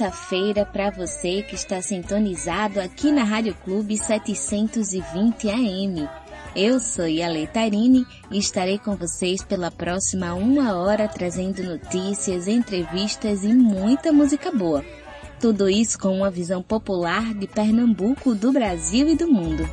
Terça-feira para você que está sintonizado aqui na Rádio Clube 720 AM. Eu sou Yale Tarini e estarei com vocês pela próxima uma hora trazendo notícias, entrevistas e muita música boa. Tudo isso com uma visão popular de Pernambuco, do Brasil e do mundo.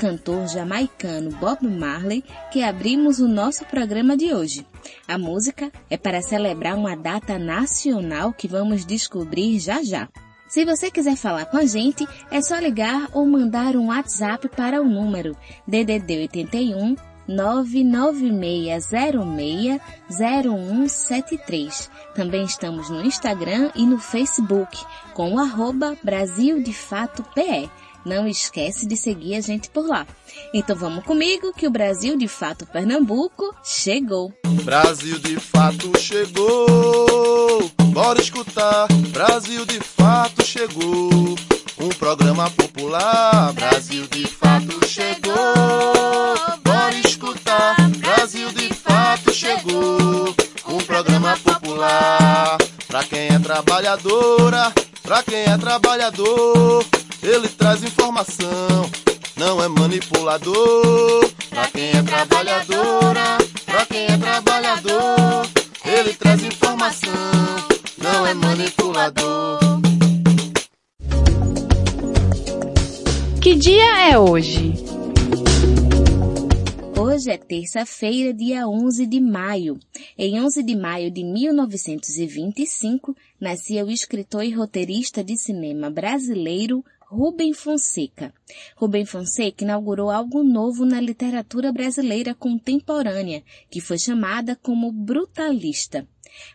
Cantor jamaicano Bob Marley que abrimos o nosso programa de hoje. A música é para celebrar uma data nacional que vamos descobrir já já. Se você quiser falar com a gente, é só ligar ou mandar um WhatsApp para o número DDD 81 996060173. Também estamos no Instagram e no Facebook com o arroba Brasil de Fato PE. Não esquece de seguir a gente por lá. Então vamos comigo que o Brasil de Fato Pernambuco chegou. Brasil de Fato chegou. Bora escutar. Brasil de Fato chegou. Um programa popular. Brasil de Fato chegou. Bora escutar. Brasil de Fato chegou. Um programa popular. Pra quem é trabalhadora, pra quem é trabalhador. Ele traz informação, não é manipulador. Pra quem é trabalhadora, pra quem é trabalhador. Ele traz informação, não é manipulador. Que dia é hoje? Hoje é terça-feira, dia 11 de maio. Em 11 de maio de 1925, nascia o escritor e roteirista de cinema brasileiro Rubem Fonseca. Rubem Fonseca inaugurou algo novo na literatura brasileira contemporânea, que foi chamada como brutalista.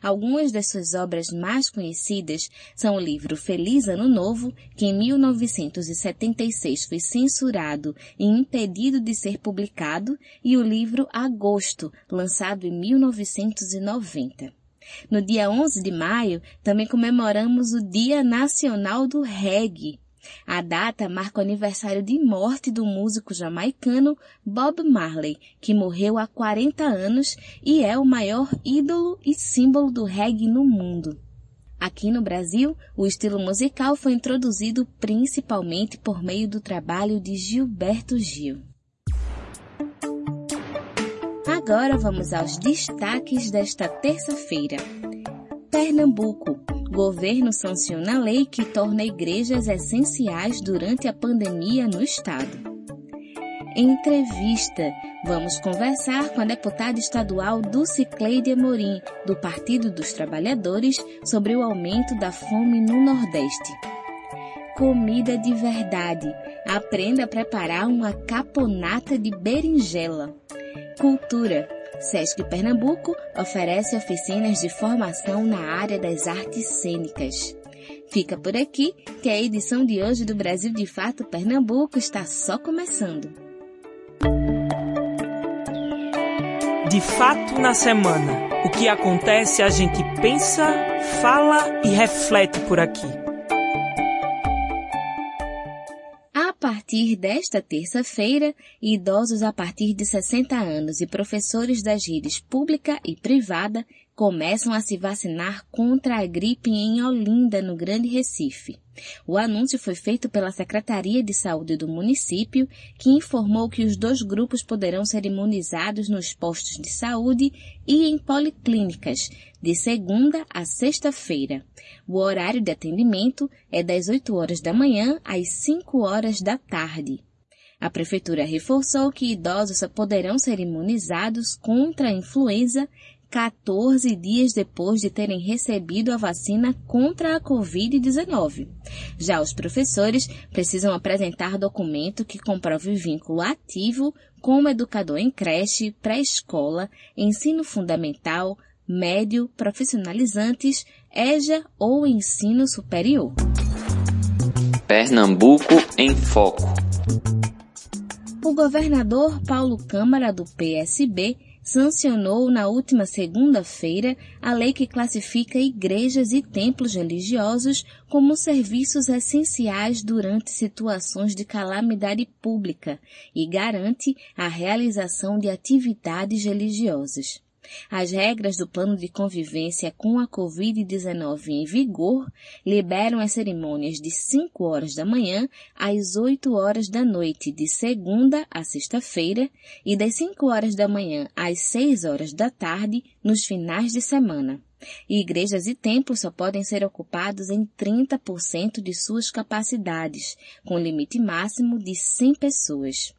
Algumas das suas obras mais conhecidas são o livro Feliz Ano Novo, que em 1976 foi censurado e impedido de ser publicado, e o livro Agosto, lançado em 1990. No dia 11 de maio, também comemoramos o Dia Nacional do Reggae. A data marca o aniversário de morte do músico jamaicano Bob Marley, que morreu há 40 anos e é o maior ídolo e símbolo do reggae no mundo. Aqui no Brasil, o estilo musical foi introduzido principalmente por meio do trabalho de Gilberto Gil. Agora vamos aos destaques desta terça-feira. Pernambuco. Governo sanciona a lei que torna igrejas essenciais durante a pandemia no estado. Entrevista. Vamos conversar com a deputada estadual Dulcicleide Amorim, do Partido dos Trabalhadores, sobre o aumento da fome no Nordeste. Comida de verdade. Aprenda a preparar uma caponata de berinjela. Cultura. Sesc Pernambuco oferece oficinas de formação na área das artes cênicas. Fica por aqui que a edição de hoje do Brasil de Fato Pernambuco está só começando. De fato na semana. O que acontece a gente pensa, fala e reflete por aqui. Partir desta terça-feira, idosos a partir de 60 anos e professores das redes pública e privada começam a se vacinar contra a gripe em Olinda, no Grande Recife. O anúncio foi feito pela Secretaria de Saúde do município, que informou que os dois grupos poderão ser imunizados nos postos de saúde e em policlínicas, de segunda a sexta-feira. O horário de atendimento é das 8 horas da manhã às 5 horas da tarde. A prefeitura reforçou que idosos poderão ser imunizados contra a influenza 14 dias depois de terem recebido a vacina contra a Covid-19. Já os professores precisam apresentar documento que comprove vínculo ativo como educador em creche, pré-escola, ensino fundamental, médio, profissionalizantes, EJA ou ensino superior. Pernambuco em Foco. O governador Paulo Câmara do PSB sancionou na última segunda-feira a lei que classifica igrejas e templos religiosos como serviços essenciais durante situações de calamidade pública e garante a realização de atividades religiosas. As regras do plano de convivência com a Covid-19 em vigor liberam as cerimônias de 5 horas da manhã às 8 horas da noite, de segunda a sexta-feira, e das 5 horas da manhã às 6 horas da tarde, nos finais de semana. E igrejas e templos só podem ser ocupados em 30% de suas capacidades, com limite máximo de 100 pessoas.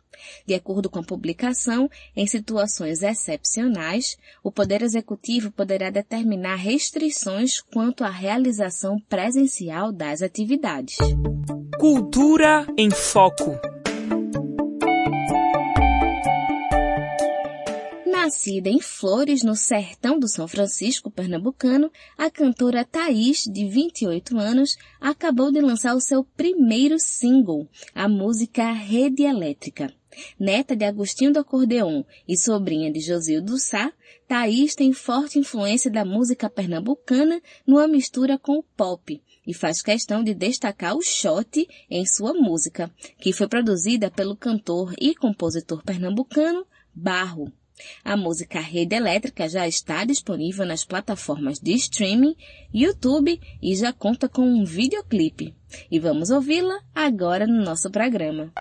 De acordo com a publicação, em situações excepcionais, o Poder Executivo poderá determinar restrições quanto à realização presencial das atividades. Cultura em Foco. Nascida em Flores, no sertão do São Francisco pernambucano, a cantora Thaís, de 28 anos, acabou de lançar o seu primeiro single, a música Rede Elétrica. Neta de Agostinho do Acordeon e sobrinha de Josildo Sá, Thaís tem forte influência da música pernambucana numa mistura com o pop e faz questão de destacar o shot em sua música, que foi produzida pelo cantor e compositor pernambucano Barro. A música Rede Elétrica já está disponível nas plataformas de streaming, YouTube e já conta com um videoclipe. E vamos ouvi-la agora no nosso programa.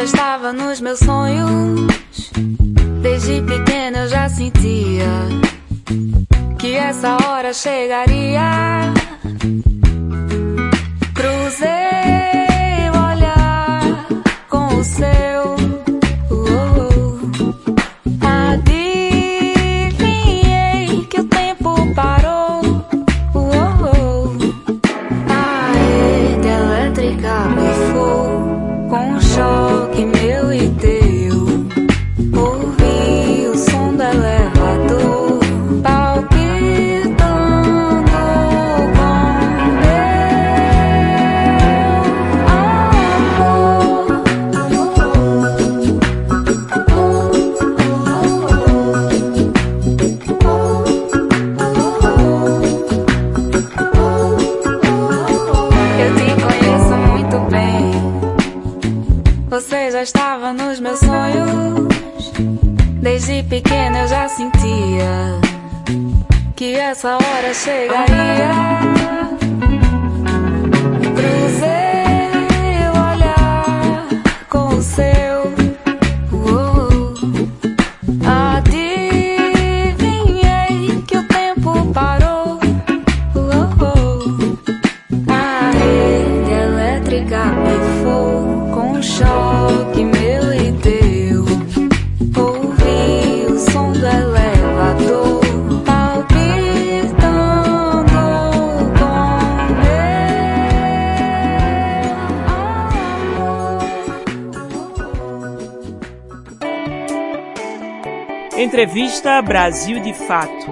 Já estava nos meus sonhos. Desde pequena eu já sentia que essa hora chegaria. Cruzei amor. Entrevista Brasil de Fato.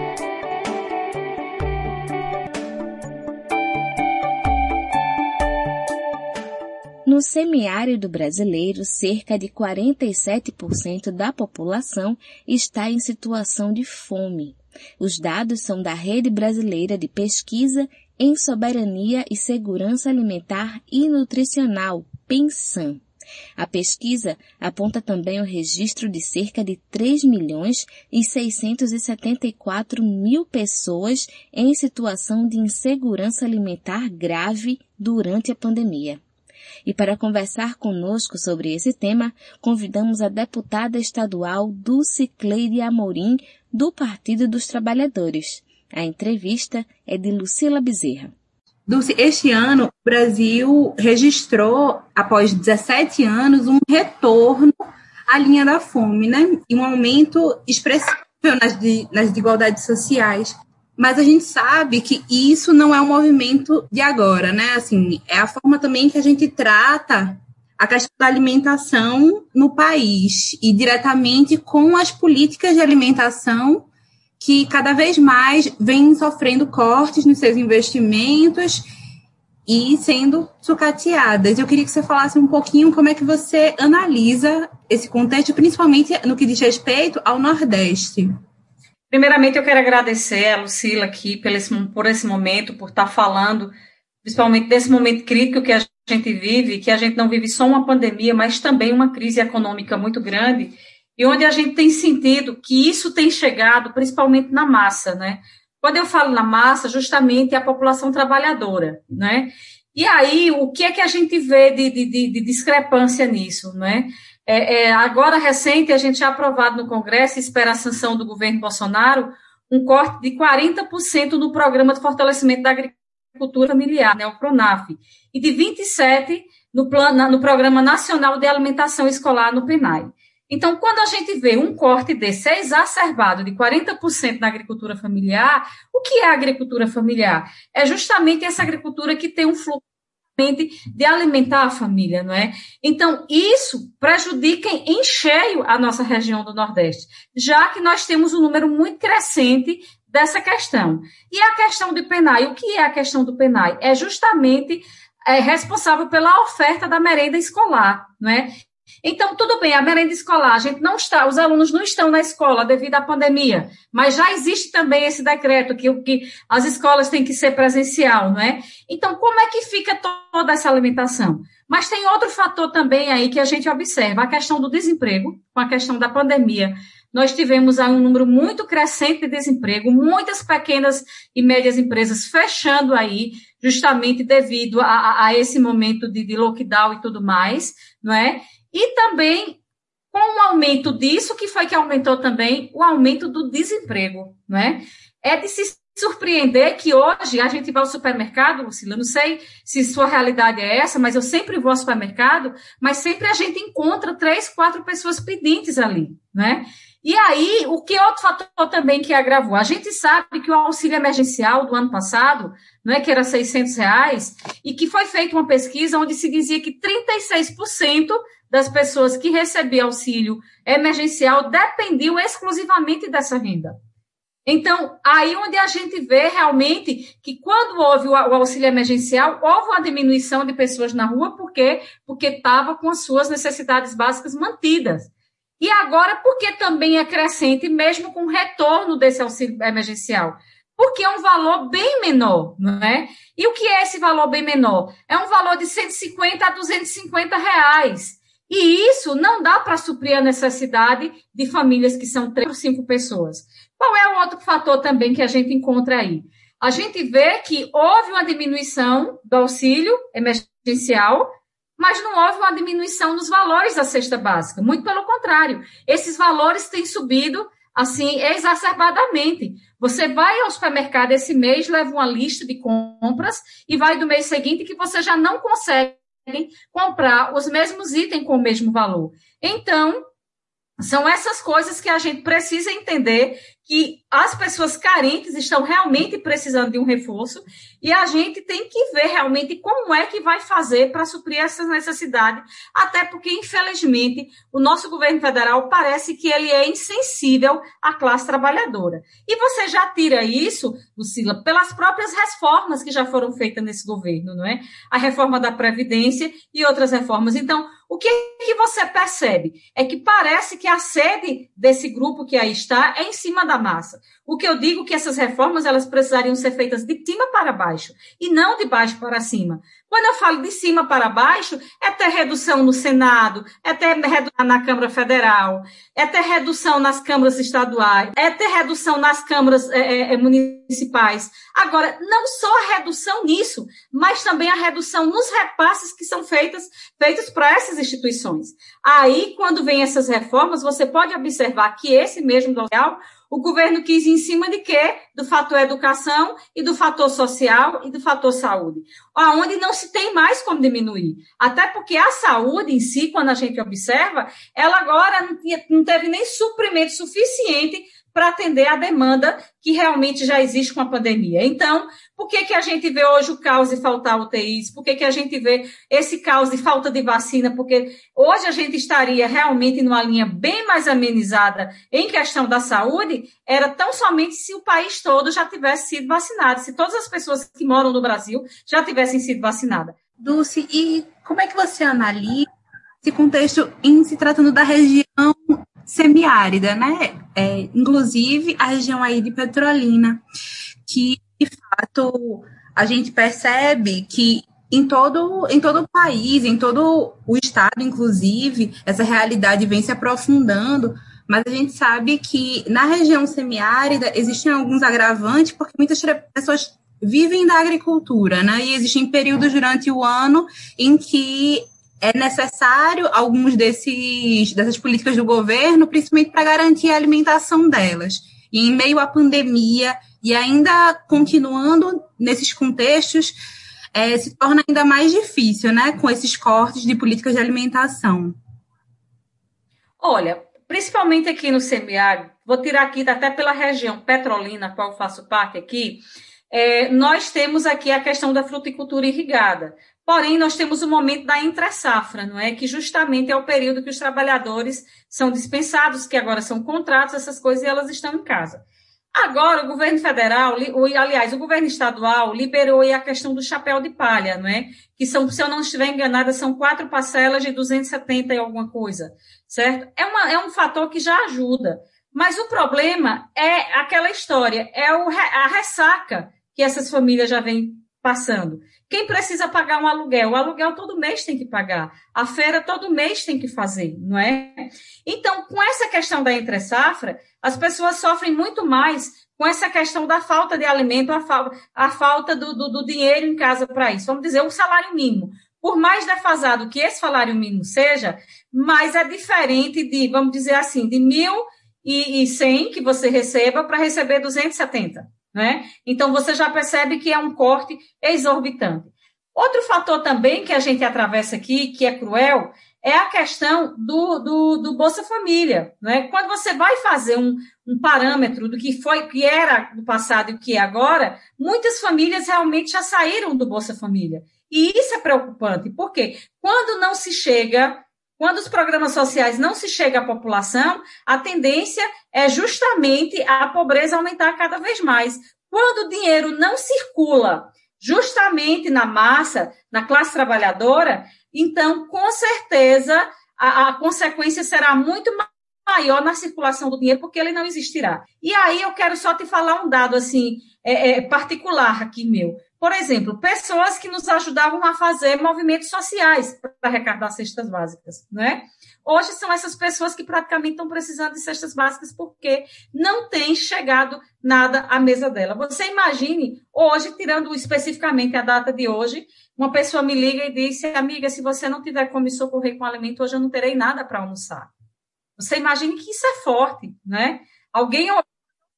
No semiárido brasileiro, cerca de 47% da população está em situação de fome. Os dados são da Rede Brasileira de Pesquisa em Soberania e Segurança Alimentar e Nutricional, PENSAM. A pesquisa aponta também o registro de cerca de 3 milhões e 674 mil pessoas em situação de insegurança alimentar grave durante a pandemia. E para conversar conosco sobre esse tema, convidamos a deputada estadual Dulce Cleide Amorim, do Partido dos Trabalhadores. A entrevista é de Lucila Bezerra. Dulce, este ano o Brasil registrou, após 17 anos, um retorno à linha da fome, né? E um aumento expressivo nas, nas desigualdades sociais. Mas a gente sabe que isso não é um movimento de agora, né? Assim, é a forma também que a gente trata a questão da alimentação no país e diretamente com as políticas de alimentação que cada vez mais vêm sofrendo cortes nos seus investimentos e sendo sucateadas. Eu queria que você falasse um pouquinho como é que você analisa esse contexto, principalmente no que diz respeito ao Nordeste. Primeiramente, eu quero agradecer a Lucila aqui por esse, por esse momento, por estar falando, principalmente desse momento crítico que a gente vive, que a gente não vive só uma pandemia, mas também uma crise econômica muito grande, e onde a gente tem sentido que isso tem chegado principalmente na massa, né? Quando eu falo na massa, justamente é a população trabalhadora, né? E aí, o que é que a gente vê de, de, de discrepância nisso, né? É, é, agora, recente, a gente já aprovado no Congresso, espera a sanção do governo Bolsonaro, um corte de 40% no programa de fortalecimento da agricultura familiar, né, o PRONAF, e de 27% no, no Programa Nacional de Alimentação Escolar, no PNAE. Então, quando a gente vê um corte desse exacerbado de 40% na agricultura familiar, o que é a agricultura familiar? É justamente essa agricultura que tem um fluxo de alimentar a família, não é? Então, isso prejudica em cheio a nossa região do Nordeste, já que nós temos um número muito crescente dessa questão. E a questão do PENAI, o que é a questão do PENAI? É justamente é, responsável pela oferta da merenda escolar, não é? Então, tudo bem, a merenda escolar, a gente não está, os alunos não estão na escola devido à pandemia, mas já existe também esse decreto que, que as escolas têm que ser presencial, não é? Então, como é que fica toda essa alimentação? Mas tem outro fator também aí que a gente observa, a questão do desemprego, com a questão da pandemia. Nós tivemos aí um número muito crescente de desemprego, muitas pequenas e médias empresas fechando aí, justamente devido a, a esse momento de, de lockdown e tudo mais, não é? E também com o aumento disso, que foi que aumentou também o aumento do desemprego, né? É de se surpreender que hoje a gente vai ao supermercado, Lucila, não sei se sua realidade é essa, mas eu sempre vou ao supermercado, mas sempre a gente encontra três, quatro pessoas pedintes ali, né? E aí, o que outro fator também que agravou? A gente sabe que o auxílio emergencial do ano passado, não é que era 600 reais, e que foi feita uma pesquisa onde se dizia que 36% das pessoas que recebiam auxílio emergencial dependiam exclusivamente dessa renda. Então, aí onde a gente vê realmente que quando houve o auxílio emergencial, houve uma diminuição de pessoas na rua, por quê? Porque estava com as suas necessidades básicas mantidas. E agora, porque também é crescente, mesmo com o retorno desse auxílio emergencial? Porque é um valor bem menor, não é? E o que é esse valor bem menor? É um valor de 150 a 250 reais. E isso não dá para suprir a necessidade de famílias que são três ou cinco pessoas. Qual é o outro fator também que a gente encontra aí? A gente vê que houve uma diminuição do auxílio emergencial, mas não houve uma diminuição nos valores da cesta básica. Muito pelo contrário, esses valores têm subido assim exacerbadamente. Você vai ao supermercado esse mês, leva uma lista de compras e vai do mês seguinte que você já não consegue comprar os mesmos itens com o mesmo valor. Então, são essas coisas que a gente precisa entender que as pessoas carentes estão realmente precisando de um reforço e a gente tem que ver realmente como é que vai fazer para suprir essas necessidades, até porque, infelizmente, o nosso governo federal parece que ele é insensível à classe trabalhadora. E você já tira isso, Lucila, pelas próprias reformas que já foram feitas nesse governo, não é? A reforma da Previdência e outras reformas. Então, o que, que você percebe? É que parece que a sede desse grupo que aí está é em cima da massa. O que eu digo é que essas reformas elas precisariam ser feitas de cima para baixo e não de baixo para cima. Quando eu falo de cima para baixo, é ter redução no Senado, é ter redução na Câmara Federal, é ter redução nas câmaras estaduais, é ter redução nas câmaras é, é, municipais. Agora, não só a redução nisso, mas também a redução nos repasses que são feitas, feitos para essas instituições. Aí, quando vem essas reformas, você pode observar que esse mesmo social o governo quis em cima de quê? Do fator educação e do fator social e do fator saúde, aonde não se tem mais como diminuir. Até porque a saúde em si, quando a gente observa, ela agora não teve nem suprimento suficiente para atender a demanda que realmente já existe com a pandemia. Então, por que, que a gente vê hoje o caos de faltar UTIs? Por que, que a gente vê esse caos de falta de vacina? Porque hoje a gente estaria realmente numa linha bem mais amenizada em questão da saúde, era tão somente se o país todo já tivesse sido vacinado, se todas as pessoas que moram no Brasil já tivessem sido vacinadas. Dulce, e como é que você analisa esse contexto em se tratando da região semiárida, né? É, inclusive a região aí de Petrolina, que de fato a gente percebe que em todo, em todo o país, em todo o estado, inclusive, essa realidade vem se aprofundando, mas a gente sabe que na região semiárida existem alguns agravantes, porque muitas pessoas vivem da agricultura, né? E existem períodos durante o ano em que é necessário alguns desses dessas políticas do governo, principalmente para garantir a alimentação delas. E em meio à pandemia e ainda continuando nesses contextos, é, se torna ainda mais difícil, né, com esses cortes de políticas de alimentação. Olha, principalmente aqui no semiárido, vou tirar aqui até pela região petrolina, qual faço parte aqui, é, nós temos aqui a questão da fruticultura irrigada. Porém, nós temos o momento da entre-safra, não é? Que justamente é o período que os trabalhadores são dispensados, que agora são contratos, essas coisas, e elas estão em casa. Agora, o governo federal, aliás, o governo estadual liberou a questão do chapéu de palha, não é? Que são, se eu não estiver enganada, são quatro parcelas de 270 e alguma coisa, certo? É, uma, é um fator que já ajuda. Mas o problema é aquela história, é o, a ressaca que essas famílias já vêm passando. Quem precisa pagar um aluguel? O aluguel todo mês tem que pagar. A feira todo mês tem que fazer, não é? Então, com essa questão da entre-safra, as pessoas sofrem muito mais com essa questão da falta de alimento, a, fa a falta do, do, do dinheiro em casa para isso. Vamos dizer, o salário mínimo. Por mais defasado que esse salário mínimo seja, mas é diferente de, vamos dizer assim, de mil e cem que você receba para receber 270. Né? Então, você já percebe que é um corte exorbitante. Outro fator também que a gente atravessa aqui, que é cruel, é a questão do, do, do Bolsa Família. Né? Quando você vai fazer um, um parâmetro do que foi, que era no passado e o que é agora, muitas famílias realmente já saíram do Bolsa Família. E isso é preocupante, porque quando não se chega quando os programas sociais não se chega à população, a tendência é justamente a pobreza aumentar cada vez mais. Quando o dinheiro não circula justamente na massa, na classe trabalhadora, então, com certeza, a, a consequência será muito maior na circulação do dinheiro, porque ele não existirá. E aí eu quero só te falar um dado assim é, é, particular aqui meu. Por exemplo, pessoas que nos ajudavam a fazer movimentos sociais para arrecadar cestas básicas, né? Hoje são essas pessoas que praticamente estão precisando de cestas básicas porque não tem chegado nada à mesa dela. Você imagine, hoje, tirando especificamente a data de hoje, uma pessoa me liga e disse, amiga, se você não tiver como me socorrer com alimento, hoje eu não terei nada para almoçar. Você imagine que isso é forte, né? Alguém,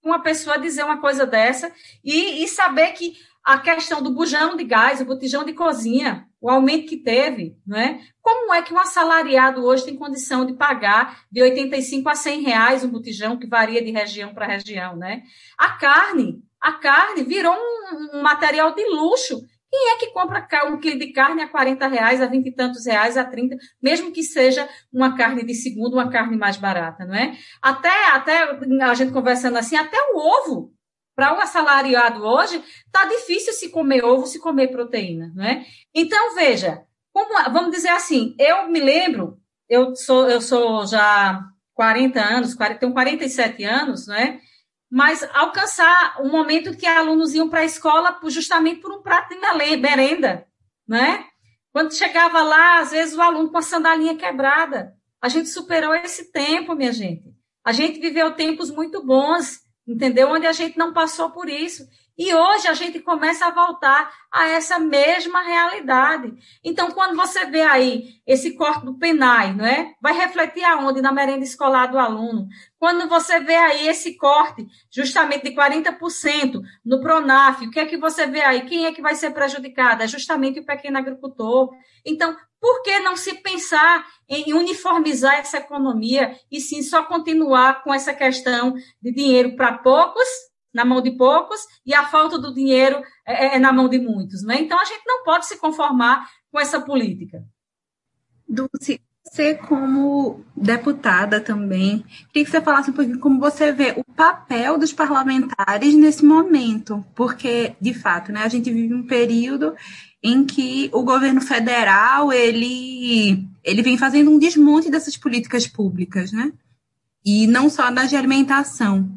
uma pessoa dizer uma coisa dessa e, e saber que a questão do bujão de gás, o botijão de cozinha, o aumento que teve, né? Como é que um assalariado hoje tem condição de pagar de 85 a 100 reais um botijão, que varia de região para região, né? A carne, a carne virou um, um, material de luxo. Quem é que compra um quilo de carne a 40 reais, a 20 e tantos reais, a 30, mesmo que seja uma carne de segunda, uma carne mais barata, não é? Até, até a gente conversando assim, até o ovo para um assalariado hoje, está difícil se comer ovo, se comer proteína, não é? Então, veja, como, vamos dizer assim, eu me lembro, eu sou, eu sou já 40 anos, tenho 47 anos, não é? Mas alcançar um momento que alunos iam para a escola justamente por um prato de merenda, né? Quando chegava lá, às vezes o aluno com a sandalinha quebrada. A gente superou esse tempo, minha gente. A gente viveu tempos muito bons entendeu? Onde a gente não passou por isso. E hoje a gente começa a voltar a essa mesma realidade. Então, quando você vê aí esse corte do PENAI, não é? Vai refletir aonde? Na merenda escolar do aluno. Quando você vê aí esse corte, justamente de 40% no PRONAF, o que é que você vê aí? Quem é que vai ser prejudicado? É justamente o pequeno agricultor. Então, por que não se pensar em uniformizar essa economia e sim só continuar com essa questão de dinheiro para poucos, na mão de poucos, e a falta do dinheiro é, é, é na mão de muitos? Né? Então, a gente não pode se conformar com essa política. Dulce, você como deputada também, queria que você falasse um pouquinho como você vê o papel dos parlamentares nesse momento, porque, de fato, né, a gente vive um período em que o governo federal ele, ele vem fazendo um desmonte dessas políticas públicas, né? E não só das de alimentação.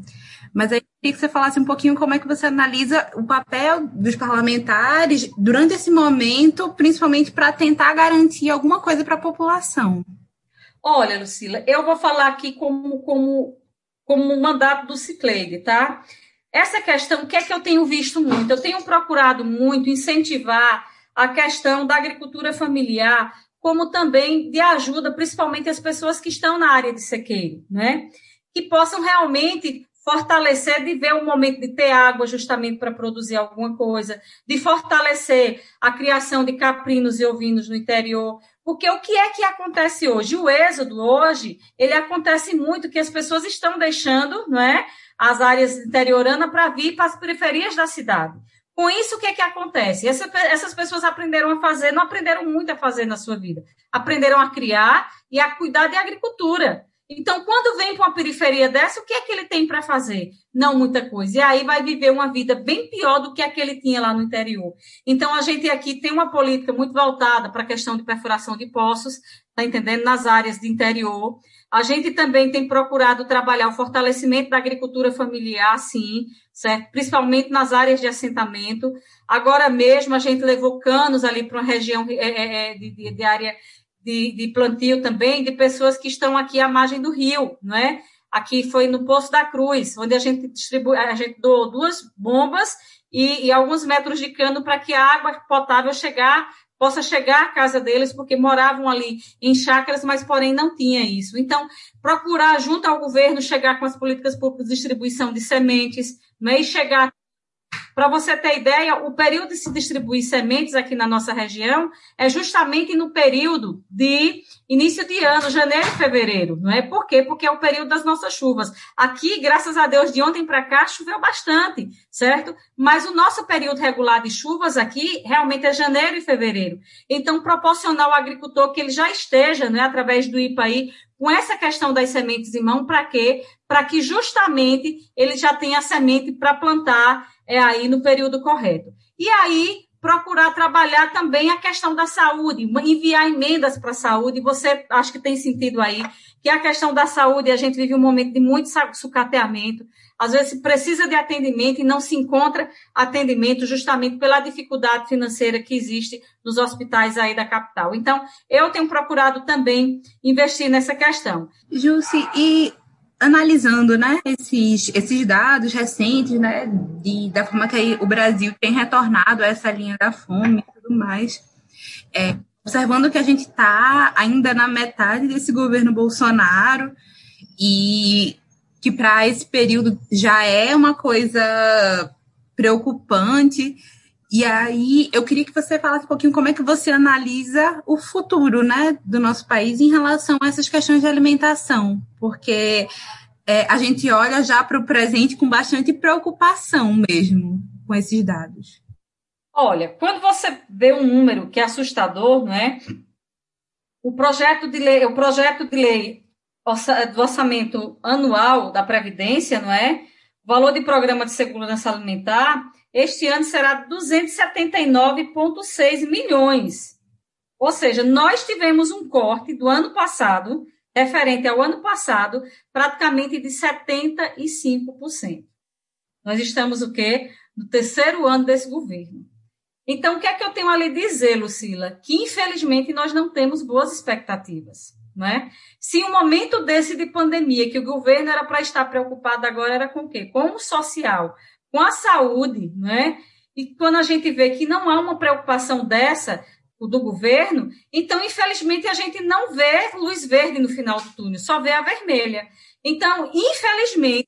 Mas aí queria que você falasse um pouquinho como é que você analisa o papel dos parlamentares durante esse momento, principalmente para tentar garantir alguma coisa para a população. Olha, Lucila, eu vou falar aqui como, como, como mandato do Cicleide, tá? Essa questão, o que é que eu tenho visto muito? Eu tenho procurado muito incentivar a questão da agricultura familiar, como também de ajuda, principalmente as pessoas que estão na área de sequeiro, né? Que possam realmente fortalecer de ver o momento de ter água justamente para produzir alguma coisa, de fortalecer a criação de caprinos e ovinos no interior, porque o que é que acontece hoje? O êxodo hoje, ele acontece muito que as pessoas estão deixando, não é, as áreas interioranas para vir para as periferias da cidade. Com isso, o que é que acontece? Essa, essas pessoas aprenderam a fazer, não aprenderam muito a fazer na sua vida. Aprenderam a criar e a cuidar de agricultura. Então, quando vem para uma periferia dessa, o que é que ele tem para fazer? Não muita coisa. E aí vai viver uma vida bem pior do que a que ele tinha lá no interior. Então, a gente aqui tem uma política muito voltada para a questão de perfuração de poços, tá entendendo? Nas áreas de interior. A gente também tem procurado trabalhar o fortalecimento da agricultura familiar, sim, certo? Principalmente nas áreas de assentamento. Agora mesmo a gente levou canos ali para uma região é, é, é, de, de, de área de, de, plantio também de pessoas que estão aqui à margem do rio, não é? Aqui foi no Poço da Cruz, onde a gente distribui, a gente doou duas bombas e, e alguns metros de cano para que a água potável chegar possa chegar à casa deles, porque moravam ali em chácaras, mas porém não tinha isso. Então, procurar junto ao governo chegar com as políticas públicas de distribuição de sementes, né, e chegar para você ter ideia, o período de se distribuir sementes aqui na nossa região é justamente no período de início de ano, janeiro e fevereiro, não é? Por quê? Porque é o período das nossas chuvas. Aqui, graças a Deus, de ontem para cá choveu bastante, certo? Mas o nosso período regular de chuvas aqui realmente é janeiro e fevereiro. Então, proporcionar ao agricultor que ele já esteja, né, através do IPAI, com essa questão das sementes em mão, para quê? Para que justamente ele já tenha a semente para plantar é aí no período correto. E aí, procurar trabalhar também a questão da saúde, enviar emendas para a saúde. Você acho que tem sentido aí que a questão da saúde, a gente vive um momento de muito sucateamento. Às vezes precisa de atendimento e não se encontra atendimento justamente pela dificuldade financeira que existe nos hospitais aí da capital. Então, eu tenho procurado também investir nessa questão. Jússi, e analisando né, esses, esses dados recentes, né, de, da forma que o Brasil tem retornado a essa linha da fome e tudo mais, é, observando que a gente está ainda na metade desse governo Bolsonaro e que para esse período já é uma coisa preocupante. E aí eu queria que você falasse um pouquinho como é que você analisa o futuro né, do nosso país em relação a essas questões de alimentação, porque é, a gente olha já para o presente com bastante preocupação mesmo com esses dados. Olha, quando você vê um número que é assustador, não é? O projeto de lei, o projeto de lei do orçamento anual da Previdência, não é? O valor de programa de segurança alimentar, este ano será 279,6 milhões. Ou seja, nós tivemos um corte do ano passado, referente ao ano passado, praticamente de 75%. Nós estamos o quê? No terceiro ano desse governo. Então, o que é que eu tenho ali dizer, Lucila? Que, infelizmente, nós não temos boas expectativas. Não é? Se um momento desse de pandemia, que o governo era para estar preocupado agora, era com o quê? Com o social, com a saúde, não é? E quando a gente vê que não há uma preocupação dessa do governo, então, infelizmente, a gente não vê luz verde no final do túnel, só vê a vermelha. Então, infelizmente,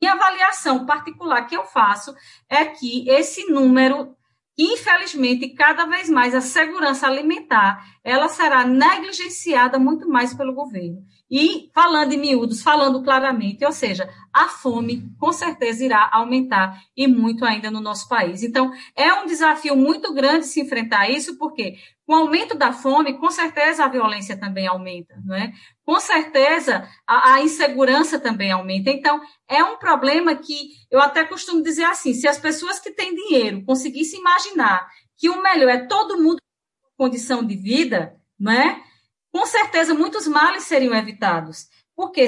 minha avaliação particular que eu faço é que esse número Infelizmente, cada vez mais a segurança alimentar ela será negligenciada muito mais pelo governo. E falando em miúdos, falando claramente, ou seja, a fome com certeza irá aumentar e muito ainda no nosso país. Então, é um desafio muito grande se enfrentar isso, porque com o aumento da fome, com certeza a violência também aumenta, não é? Com certeza a, a insegurança também aumenta. Então, é um problema que eu até costumo dizer assim: se as pessoas que têm dinheiro conseguissem imaginar que o melhor é todo mundo condição de vida, não é? Com certeza muitos males seriam evitados. Porque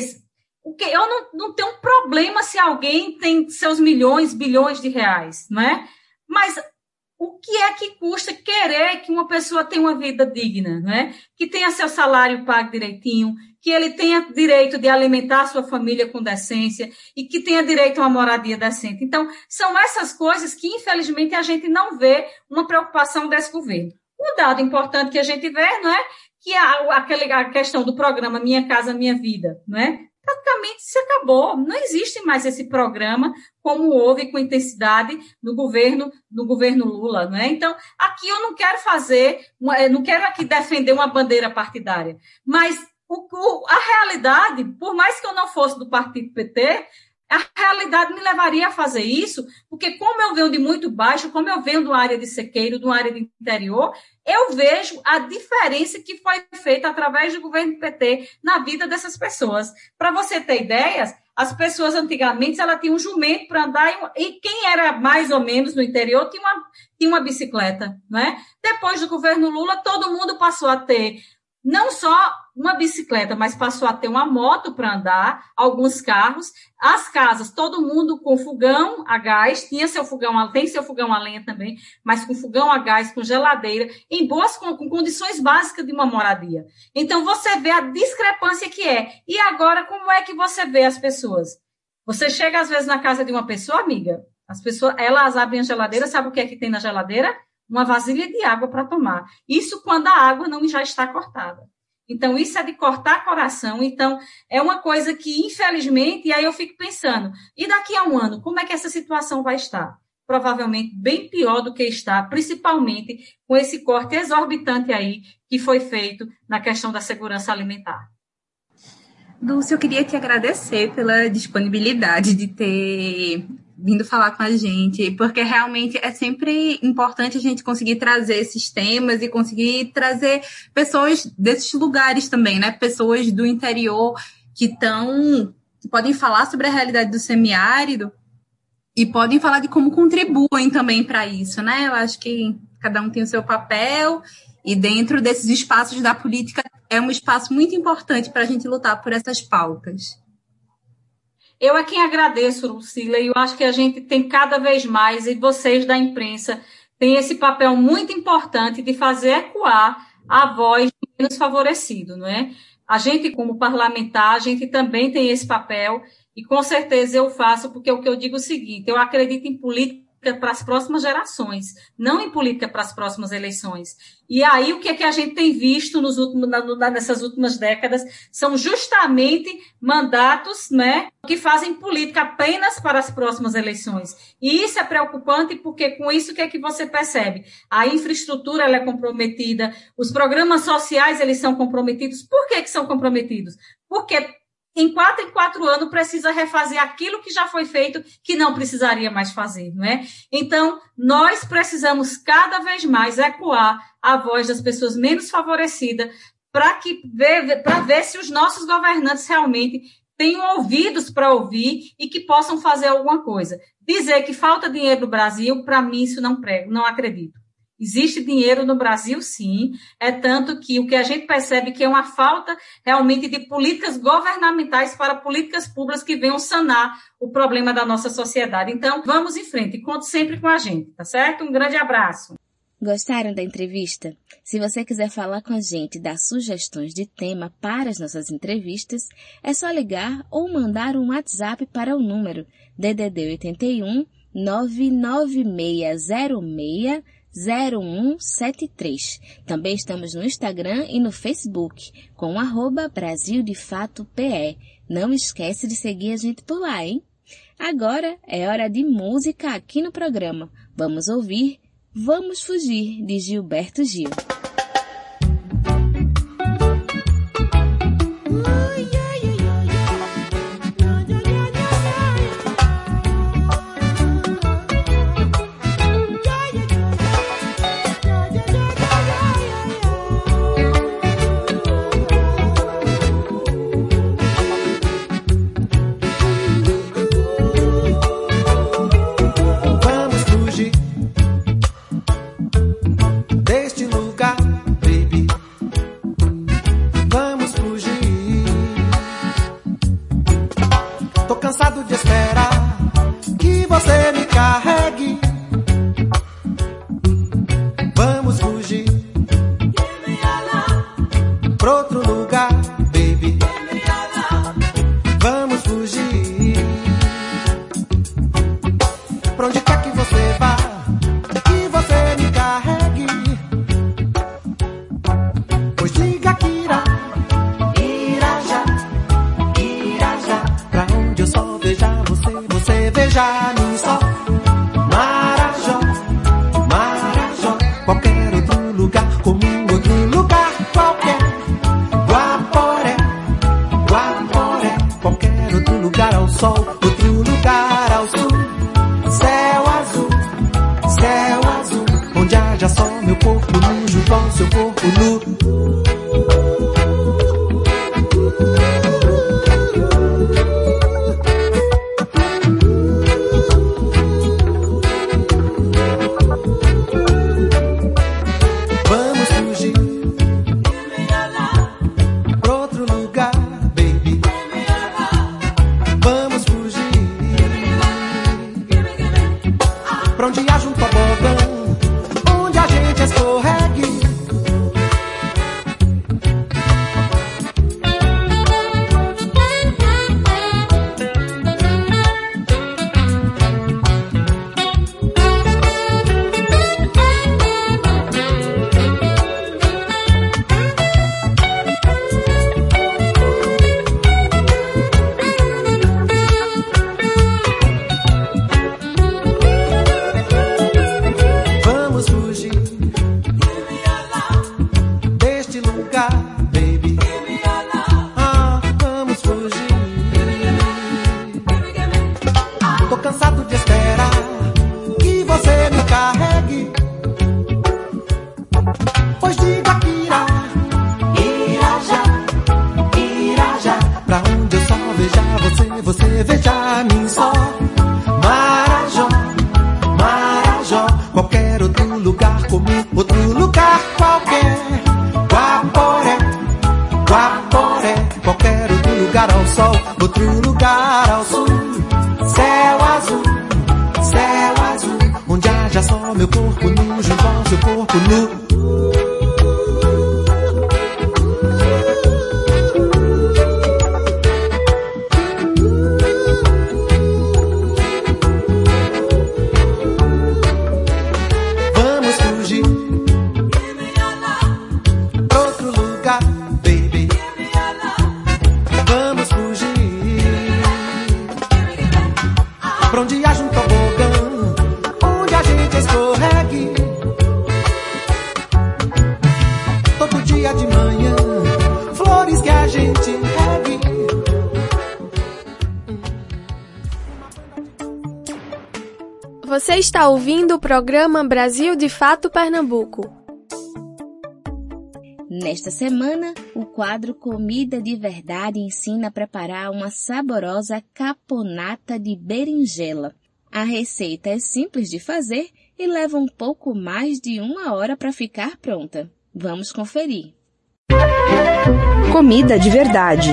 porque eu não, não tenho um problema se alguém tem seus milhões, bilhões de reais, não é? Mas o que é que custa querer que uma pessoa tenha uma vida digna, não é? Que tenha seu salário pago direitinho, que ele tenha direito de alimentar sua família com decência e que tenha direito a uma moradia decente. Então, são essas coisas que, infelizmente, a gente não vê uma preocupação desse governo. Um dado importante que a gente vê, não é? Que a, aquele, a questão do programa Minha Casa Minha Vida, não é? praticamente se acabou. Não existe mais esse programa como houve com intensidade no governo no governo Lula, não é? Então, aqui eu não quero fazer, não quero aqui defender uma bandeira partidária, mas o, o, a realidade, por mais que eu não fosse do partido PT, a realidade me levaria a fazer isso, porque como eu venho de muito baixo, como eu venho de uma área de sequeiro, de uma área de interior, eu vejo a diferença que foi feita através do governo PT na vida dessas pessoas. Para você ter ideias, as pessoas antigamente ela tinha um jumento para andar e, quem era mais ou menos no interior tinha uma, tinha uma bicicleta, né? Depois do governo Lula, todo mundo passou a ter não só uma bicicleta, mas passou a ter uma moto para andar, alguns carros, as casas, todo mundo com fogão a gás, tinha seu fogão, tem seu fogão a lenha também, mas com fogão a gás, com geladeira, em boas com, com condições básicas de uma moradia. Então você vê a discrepância que é. E agora como é que você vê as pessoas? Você chega às vezes na casa de uma pessoa, amiga, as pessoas, elas abrem a geladeira, sabe o que é que tem na geladeira? Uma vasilha de água para tomar. Isso quando a água não já está cortada. Então, isso é de cortar coração. Então, é uma coisa que, infelizmente, e aí eu fico pensando, e daqui a um ano, como é que essa situação vai estar? Provavelmente bem pior do que está, principalmente com esse corte exorbitante aí que foi feito na questão da segurança alimentar. Dulce, eu queria te agradecer pela disponibilidade de ter vindo falar com a gente, porque realmente é sempre importante a gente conseguir trazer esses temas e conseguir trazer pessoas desses lugares também, né? Pessoas do interior que estão que podem falar sobre a realidade do semiárido e podem falar de como contribuem também para isso, né? Eu acho que cada um tem o seu papel, e dentro desses espaços da política é um espaço muito importante para a gente lutar por essas pautas. Eu é quem agradeço, Lucila, e eu acho que a gente tem cada vez mais, e vocês da imprensa têm esse papel muito importante de fazer ecoar a voz do menos favorecido, não é? A gente, como parlamentar, a gente também tem esse papel, e com certeza eu faço, porque o que eu digo é o seguinte: eu acredito em política para as próximas gerações, não em política para as próximas eleições. E aí o que é que a gente tem visto nos últimos, nessas últimas décadas são justamente mandatos né, que fazem política apenas para as próximas eleições. E isso é preocupante porque com isso o que é que você percebe? A infraestrutura ela é comprometida, os programas sociais eles são comprometidos. Por que, que são comprometidos? Porque em quatro em quatro anos precisa refazer aquilo que já foi feito, que não precisaria mais fazer, não é? Então, nós precisamos cada vez mais ecoar a voz das pessoas menos favorecidas para que para ver se os nossos governantes realmente tenham ouvidos para ouvir e que possam fazer alguma coisa. Dizer que falta dinheiro no Brasil, para mim isso não prego, não acredito. Existe dinheiro no Brasil, sim. É tanto que o que a gente percebe que é uma falta realmente de políticas governamentais para políticas públicas que venham sanar o problema da nossa sociedade. Então, vamos em frente. Conte sempre com a gente, tá certo? Um grande abraço. Gostaram da entrevista? Se você quiser falar com a gente e dar sugestões de tema para as nossas entrevistas, é só ligar ou mandar um WhatsApp para o número DDD 81 99606 0173. Também estamos no Instagram e no Facebook com arroba Brasil de Fato PE. Não esquece de seguir a gente por lá, hein? Agora é hora de música aqui no programa. Vamos ouvir Vamos Fugir, de Gilberto Gil. Programa Brasil de Fato Pernambuco. Nesta semana, o quadro Comida de Verdade ensina a preparar uma saborosa caponata de berinjela. A receita é simples de fazer e leva um pouco mais de uma hora para ficar pronta. Vamos conferir. Comida de Verdade.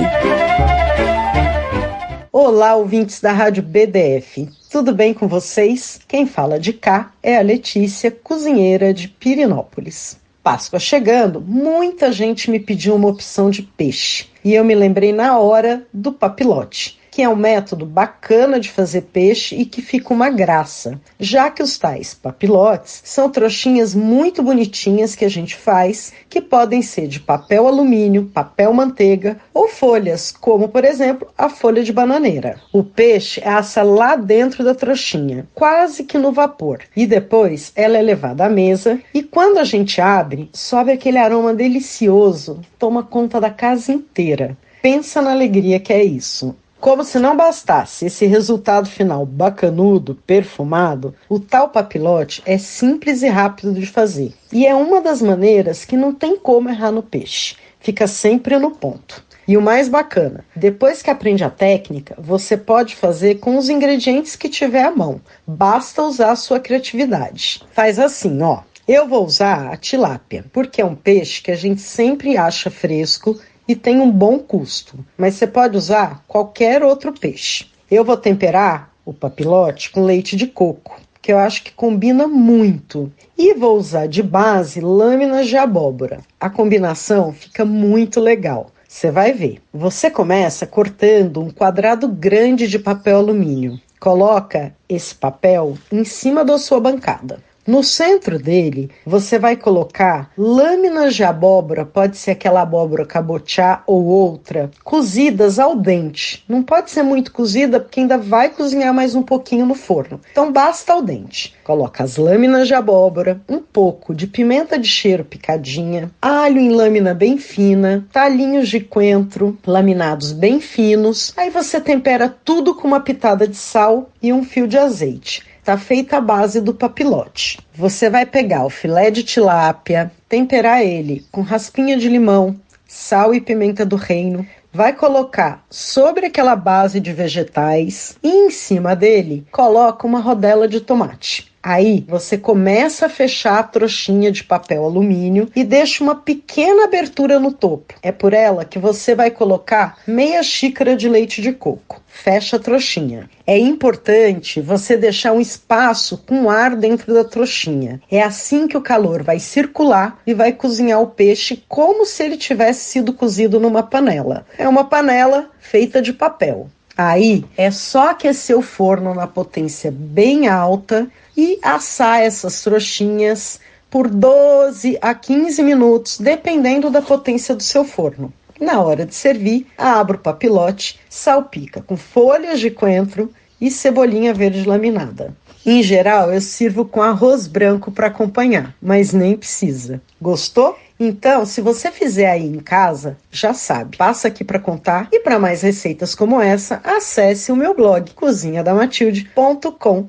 Olá, ouvintes da Rádio BDF. Tudo bem com vocês? Quem fala de cá é a Letícia, cozinheira de Pirinópolis. Páscoa chegando, muita gente me pediu uma opção de peixe e eu me lembrei na hora do papilote que é um método bacana de fazer peixe e que fica uma graça, já que os tais papilotes são trouxinhas muito bonitinhas que a gente faz, que podem ser de papel alumínio, papel manteiga ou folhas, como por exemplo a folha de bananeira. O peixe assa lá dentro da trouxinha, quase que no vapor, e depois ela é levada à mesa e quando a gente abre, sobe aquele aroma delicioso, toma conta da casa inteira. Pensa na alegria que é isso. Como se não bastasse esse resultado final bacanudo, perfumado, o tal papilote é simples e rápido de fazer. E é uma das maneiras que não tem como errar no peixe. Fica sempre no ponto. E o mais bacana, depois que aprende a técnica, você pode fazer com os ingredientes que tiver à mão. Basta usar a sua criatividade. Faz assim, ó. Eu vou usar a tilápia, porque é um peixe que a gente sempre acha fresco e tem um bom custo, mas você pode usar qualquer outro peixe. Eu vou temperar o papilote com leite de coco, que eu acho que combina muito. E vou usar de base lâminas de abóbora. A combinação fica muito legal. Você vai ver. Você começa cortando um quadrado grande de papel alumínio. Coloca esse papel em cima da sua bancada. No centro dele, você vai colocar lâminas de abóbora, pode ser aquela abóbora cabotiá ou outra, cozidas ao dente. Não pode ser muito cozida porque ainda vai cozinhar mais um pouquinho no forno. Então basta ao dente. Coloca as lâminas de abóbora, um pouco de pimenta de cheiro picadinha, alho em lâmina bem fina, talinhos de coentro laminados bem finos. Aí você tempera tudo com uma pitada de sal e um fio de azeite. Está feita a base do papilote. Você vai pegar o filé de tilápia, temperar ele com raspinha de limão, sal e pimenta do reino, vai colocar sobre aquela base de vegetais e em cima dele coloca uma rodela de tomate. Aí você começa a fechar a trouxinha de papel alumínio e deixa uma pequena abertura no topo. É por ela que você vai colocar meia xícara de leite de coco. Fecha a trouxinha. É importante você deixar um espaço com ar dentro da trouxinha. É assim que o calor vai circular e vai cozinhar o peixe como se ele tivesse sido cozido numa panela. É uma panela feita de papel. Aí é só aquecer o forno na potência bem alta e assar essas trouxinhas por 12 a 15 minutos, dependendo da potência do seu forno. Na hora de servir, abra o papilote, salpica com folhas de coentro e cebolinha verde laminada. Em geral, eu sirvo com arroz branco para acompanhar, mas nem precisa. Gostou? Então, se você fizer aí em casa, já sabe, passa aqui para contar e para mais receitas como essa, acesse o meu blog cozinhadamatilde.com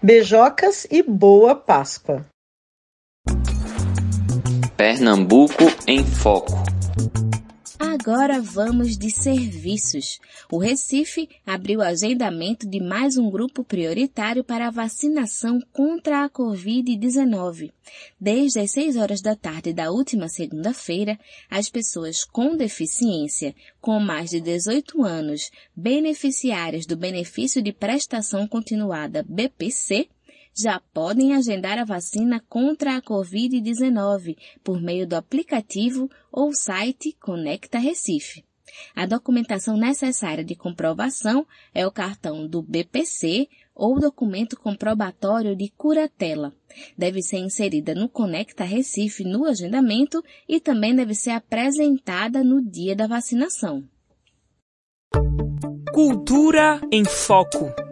Beijocas e boa Páscoa! Pernambuco em Foco. Agora vamos de serviços. O Recife abriu o agendamento de mais um grupo prioritário para a vacinação contra a Covid-19. Desde as 6 horas da tarde da última segunda-feira, as pessoas com deficiência, com mais de 18 anos, beneficiárias do benefício de prestação continuada BPC, já podem agendar a vacina contra a Covid-19 por meio do aplicativo ou site Conecta Recife. A documentação necessária de comprovação é o cartão do BPC ou documento comprobatório de curatela. Deve ser inserida no Conecta Recife no agendamento e também deve ser apresentada no dia da vacinação. Cultura em Foco.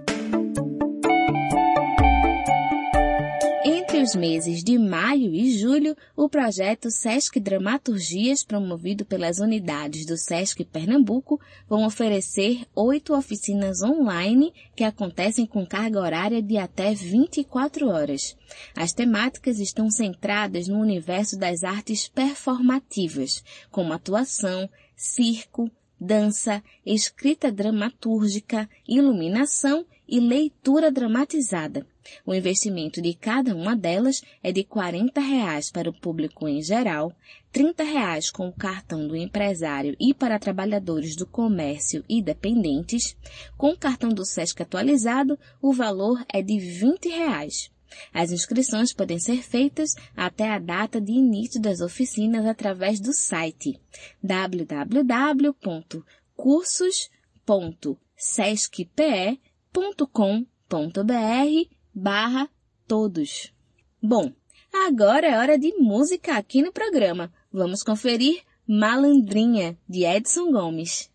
Entre os meses de maio e julho, o projeto Sesc Dramaturgias, promovido pelas unidades do Sesc Pernambuco, vão oferecer oito oficinas online que acontecem com carga horária de até 24 horas. As temáticas estão centradas no universo das artes performativas, como atuação, circo, dança, escrita dramatúrgica, iluminação e leitura dramatizada. O investimento de cada uma delas é de 40 reais para o público em geral, 30 reais com o cartão do empresário e para trabalhadores do comércio e dependentes. Com o cartão do SESC atualizado, o valor é de 20 reais. As inscrições podem ser feitas até a data de início das oficinas através do site www.cursos.sescpe.com.br barra todos. Bom, agora é hora de música aqui no programa. Vamos conferir Malandrinha, de Edson Gomes.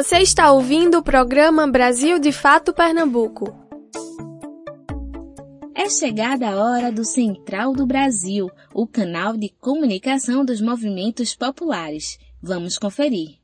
Você está ouvindo o programa Brasil de Fato Pernambuco. É chegada a hora do Central do Brasil, o canal de comunicação dos movimentos populares. Vamos conferir.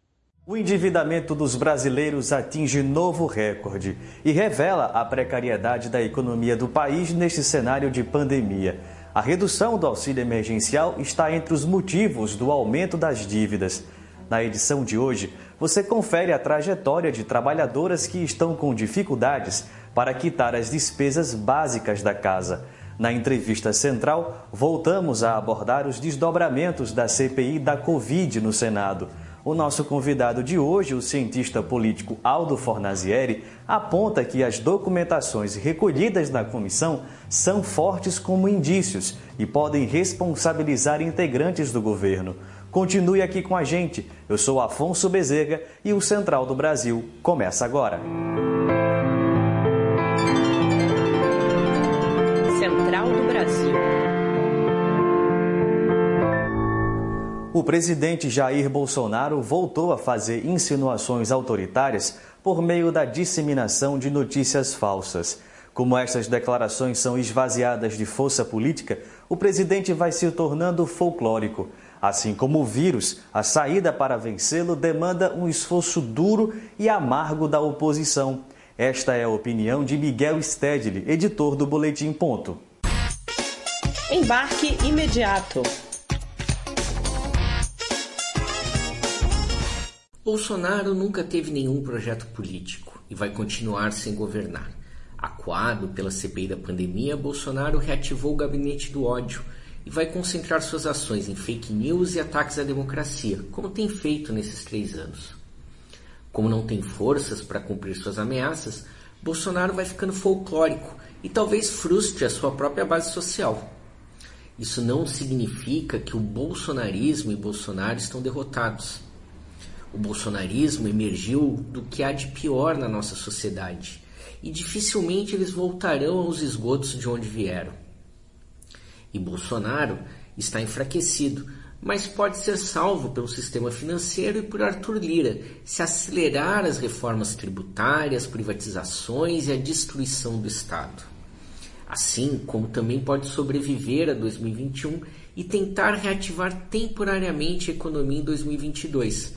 O endividamento dos brasileiros atinge novo recorde e revela a precariedade da economia do país neste cenário de pandemia. A redução do auxílio emergencial está entre os motivos do aumento das dívidas. Na edição de hoje, você confere a trajetória de trabalhadoras que estão com dificuldades para quitar as despesas básicas da casa. Na entrevista central, voltamos a abordar os desdobramentos da CPI da Covid no Senado. O nosso convidado de hoje, o cientista político Aldo Fornazieri, aponta que as documentações recolhidas na comissão são fortes como indícios e podem responsabilizar integrantes do governo. Continue aqui com a gente. Eu sou Afonso Bezerra e o Central do Brasil começa agora. Central do Brasil. O presidente Jair Bolsonaro voltou a fazer insinuações autoritárias por meio da disseminação de notícias falsas. Como essas declarações são esvaziadas de força política, o presidente vai se tornando folclórico. Assim como o vírus, a saída para vencê-lo demanda um esforço duro e amargo da oposição. Esta é a opinião de Miguel Stedley, editor do Boletim Ponto. Embarque imediato. Bolsonaro nunca teve nenhum projeto político e vai continuar sem governar. Acuado pela CPI da pandemia, Bolsonaro reativou o gabinete do ódio e vai concentrar suas ações em fake news e ataques à democracia, como tem feito nesses três anos. Como não tem forças para cumprir suas ameaças, Bolsonaro vai ficando folclórico e talvez frustre a sua própria base social. Isso não significa que o bolsonarismo e Bolsonaro estão derrotados. O bolsonarismo emergiu do que há de pior na nossa sociedade e dificilmente eles voltarão aos esgotos de onde vieram. E Bolsonaro está enfraquecido, mas pode ser salvo pelo sistema financeiro e por Arthur Lira, se acelerar as reformas tributárias, privatizações e a destruição do Estado. Assim como também pode sobreviver a 2021 e tentar reativar temporariamente a economia em 2022.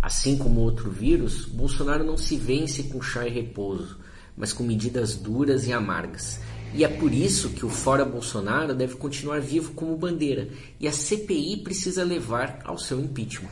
Assim como outro vírus, Bolsonaro não se vence com chá e repouso, mas com medidas duras e amargas e é por isso que o Fora Bolsonaro deve continuar vivo como bandeira e a CPI precisa levar ao seu impeachment.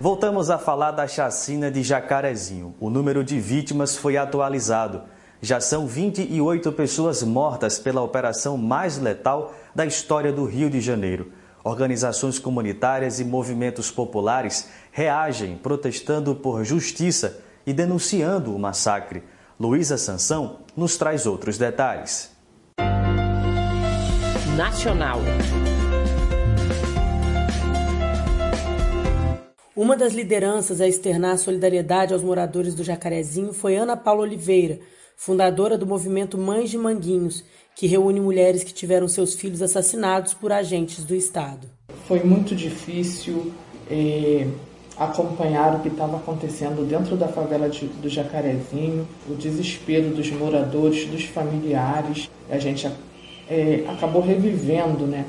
Voltamos a falar da chacina de Jacarezinho. O número de vítimas foi atualizado. Já são 28 pessoas mortas pela operação mais letal da história do Rio de Janeiro. Organizações comunitárias e movimentos populares reagem protestando por justiça e denunciando o massacre. Luísa Sansão nos traz outros detalhes nacional. Uma das lideranças a externar solidariedade aos moradores do Jacarezinho foi Ana Paula Oliveira, fundadora do movimento Mães de Manguinhos, que reúne mulheres que tiveram seus filhos assassinados por agentes do Estado. Foi muito difícil é, acompanhar o que estava acontecendo dentro da favela de, do Jacarezinho, o desespero dos moradores, dos familiares. A gente é, acabou revivendo, né?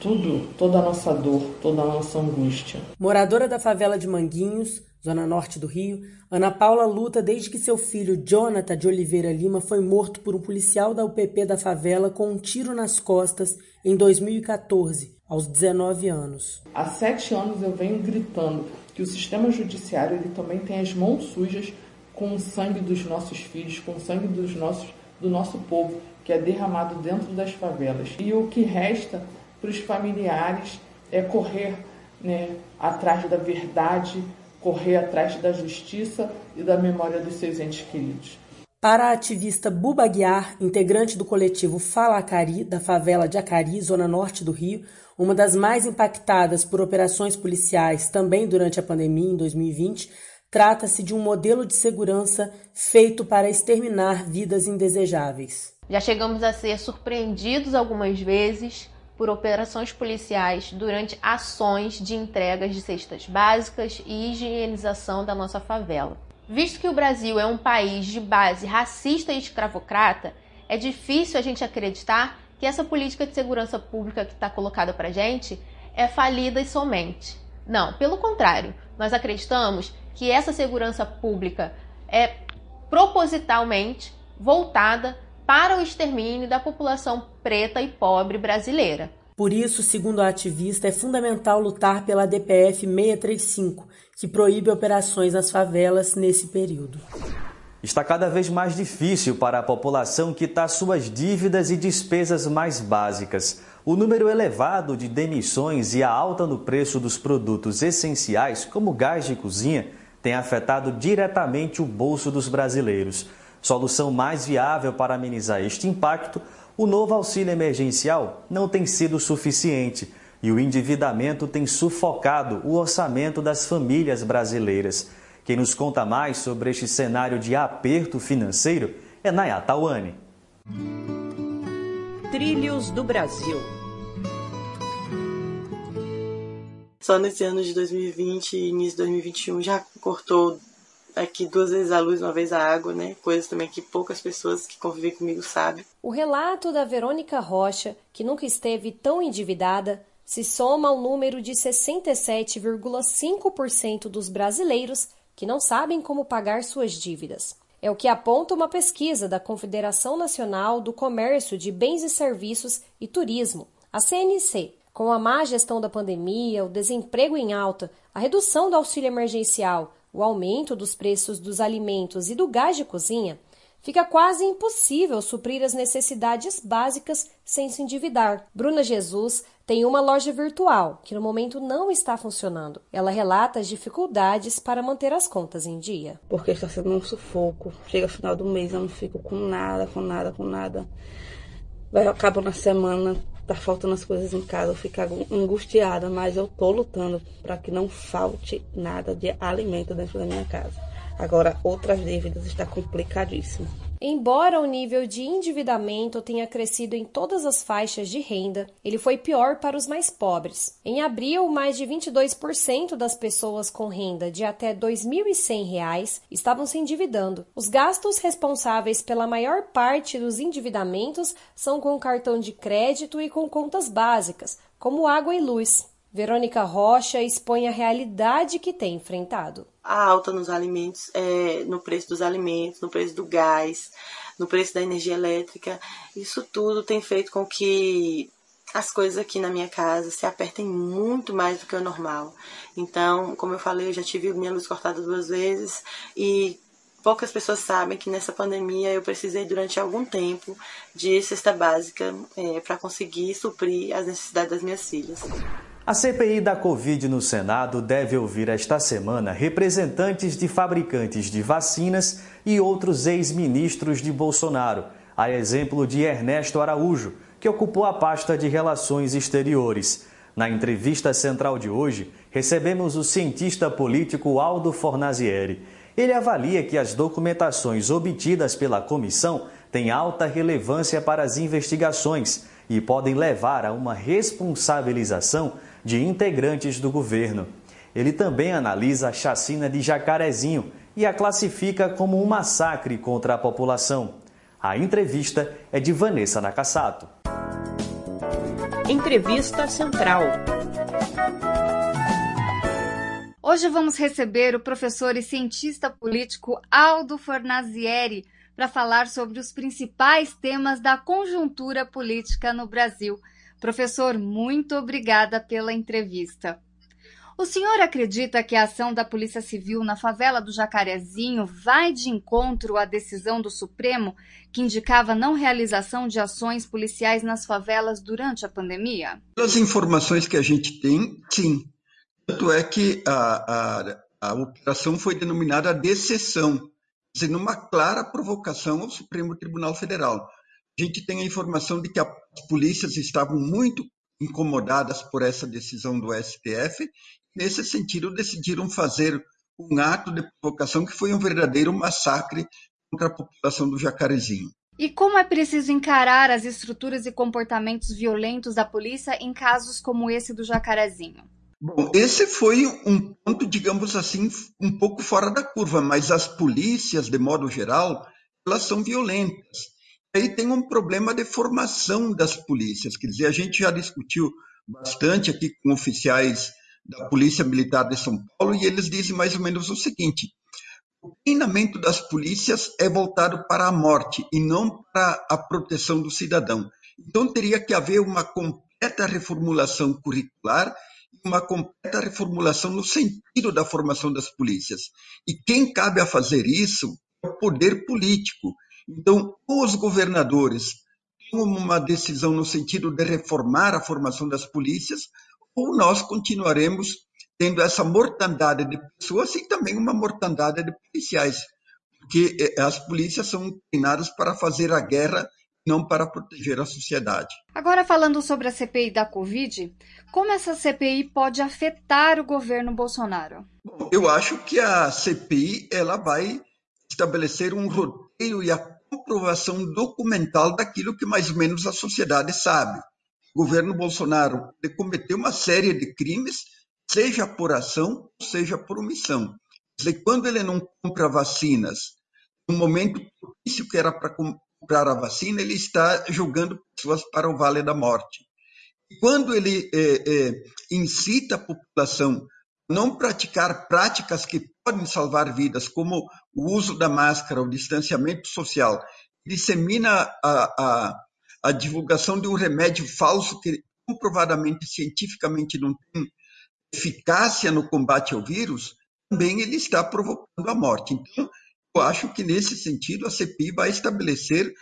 Tudo, toda a nossa dor, toda a nossa angústia. Moradora da favela de Manguinhos, zona norte do Rio, Ana Paula luta desde que seu filho Jonathan de Oliveira Lima foi morto por um policial da UPP da favela com um tiro nas costas em 2014, aos 19 anos. Há sete anos eu venho gritando que o sistema judiciário ele também tem as mãos sujas com o sangue dos nossos filhos, com o sangue dos nossos, do nosso povo que é derramado dentro das favelas. E o que resta para os familiares é correr né, atrás da verdade, correr atrás da justiça e da memória dos seus entes queridos. Para a ativista Buba Guiar, integrante do coletivo Fala Acari, da favela de Acari, zona norte do Rio, uma das mais impactadas por operações policiais também durante a pandemia em 2020, trata-se de um modelo de segurança feito para exterminar vidas indesejáveis. Já chegamos a ser surpreendidos algumas vezes por operações policiais durante ações de entregas de cestas básicas e higienização da nossa favela. Visto que o Brasil é um país de base racista e escravocrata, é difícil a gente acreditar que essa política de segurança pública que está colocada para gente é falida e somente. Não, pelo contrário, nós acreditamos que essa segurança pública é propositalmente voltada para o extermínio da população preta e pobre brasileira. Por isso, segundo a ativista, é fundamental lutar pela DPF 635, que proíbe operações nas favelas nesse período. Está cada vez mais difícil para a população quitar suas dívidas e despesas mais básicas. O número elevado de demissões e a alta no preço dos produtos essenciais, como gás de cozinha, tem afetado diretamente o bolso dos brasileiros. Solução mais viável para amenizar este impacto, o novo auxílio emergencial não tem sido suficiente e o endividamento tem sufocado o orçamento das famílias brasileiras. Quem nos conta mais sobre este cenário de aperto financeiro é Nayata Wani. Trilhos do Brasil Só nesse ano de 2020 e início de 2021 já cortou aqui duas vezes a luz, uma vez a água, né? Coisas também que poucas pessoas que convivem comigo sabem. O relato da Verônica Rocha, que nunca esteve tão endividada, se soma ao número de 67,5% dos brasileiros que não sabem como pagar suas dívidas. É o que aponta uma pesquisa da Confederação Nacional do Comércio de Bens e Serviços e Turismo, a CNC. Com a má gestão da pandemia, o desemprego em alta, a redução do auxílio emergencial, o aumento dos preços dos alimentos e do gás de cozinha, fica quase impossível suprir as necessidades básicas sem se endividar. Bruna Jesus tem uma loja virtual que no momento não está funcionando. Ela relata as dificuldades para manter as contas em dia. Porque está sendo um sufoco. Chega final do mês, eu não fico com nada, com nada, com nada. Vai acaba na semana, tá faltando as coisas em casa, eu fico angustiada, mas eu tô lutando para que não falte nada de alimento dentro da minha casa. Agora, outras dívidas está complicadíssimo. Embora o nível de endividamento tenha crescido em todas as faixas de renda, ele foi pior para os mais pobres. Em abril, mais de 22% das pessoas com renda de até R$ 2.100 estavam se endividando. Os gastos responsáveis pela maior parte dos endividamentos são com cartão de crédito e com contas básicas, como água e luz. Verônica Rocha expõe a realidade que tem enfrentado. A alta nos alimentos, é, no preço dos alimentos, no preço do gás, no preço da energia elétrica, isso tudo tem feito com que as coisas aqui na minha casa se apertem muito mais do que o normal. Então, como eu falei, eu já tive minha luz cortada duas vezes e poucas pessoas sabem que nessa pandemia eu precisei durante algum tempo de cesta básica é, para conseguir suprir as necessidades das minhas filhas. A CPI da Covid no Senado deve ouvir esta semana representantes de fabricantes de vacinas e outros ex-ministros de Bolsonaro, a exemplo de Ernesto Araújo, que ocupou a pasta de Relações Exteriores. Na entrevista central de hoje, recebemos o cientista político Aldo Fornazieri. Ele avalia que as documentações obtidas pela comissão têm alta relevância para as investigações e podem levar a uma responsabilização de integrantes do governo. Ele também analisa a chacina de Jacarezinho e a classifica como um massacre contra a população. A entrevista é de Vanessa Nakassato. Entrevista Central. Hoje vamos receber o professor e cientista político Aldo Fornazieri para falar sobre os principais temas da conjuntura política no Brasil Professor, muito obrigada pela entrevista. O senhor acredita que a ação da Polícia Civil na favela do Jacarezinho vai de encontro à decisão do Supremo que indicava não realização de ações policiais nas favelas durante a pandemia? Pelas informações que a gente tem, sim. Tanto é que a, a, a operação foi denominada de exceção, sendo uma clara provocação ao Supremo Tribunal Federal a gente tem a informação de que as polícias estavam muito incomodadas por essa decisão do STF. Nesse sentido, decidiram fazer um ato de provocação que foi um verdadeiro massacre contra a população do Jacarezinho. E como é preciso encarar as estruturas e comportamentos violentos da polícia em casos como esse do Jacarezinho? Bom, esse foi um ponto, digamos assim, um pouco fora da curva, mas as polícias, de modo geral, elas são violentas aí tem um problema de formação das polícias. Quer dizer, a gente já discutiu bastante aqui com oficiais da Polícia Militar de São Paulo e eles dizem mais ou menos o seguinte: o treinamento das polícias é voltado para a morte e não para a proteção do cidadão. Então teria que haver uma completa reformulação curricular e uma completa reformulação no sentido da formação das polícias. E quem cabe a fazer isso é o poder político. Então, os governadores tomam uma decisão no sentido de reformar a formação das polícias, ou nós continuaremos tendo essa mortandade de pessoas e também uma mortandade de policiais, porque eh, as polícias são treinadas para fazer a guerra não para proteger a sociedade. Agora falando sobre a CPI da Covid, como essa CPI pode afetar o governo Bolsonaro? Bom, eu acho que a CPI ela vai estabelecer um roteiro e a comprovação documental daquilo que mais ou menos a sociedade sabe. O governo Bolsonaro cometeu uma série de crimes, seja por ação, seja por omissão. Dizer, quando ele não compra vacinas, no momento propício que era para comprar a vacina, ele está jogando pessoas para o vale da morte. E quando ele é, é, incita a população não praticar práticas que podem salvar vidas, como o uso da máscara, o distanciamento social, dissemina a, a, a divulgação de um remédio falso que comprovadamente cientificamente não tem eficácia no combate ao vírus, também ele está provocando a morte. Então, eu acho que nesse sentido a CPI vai estabelecer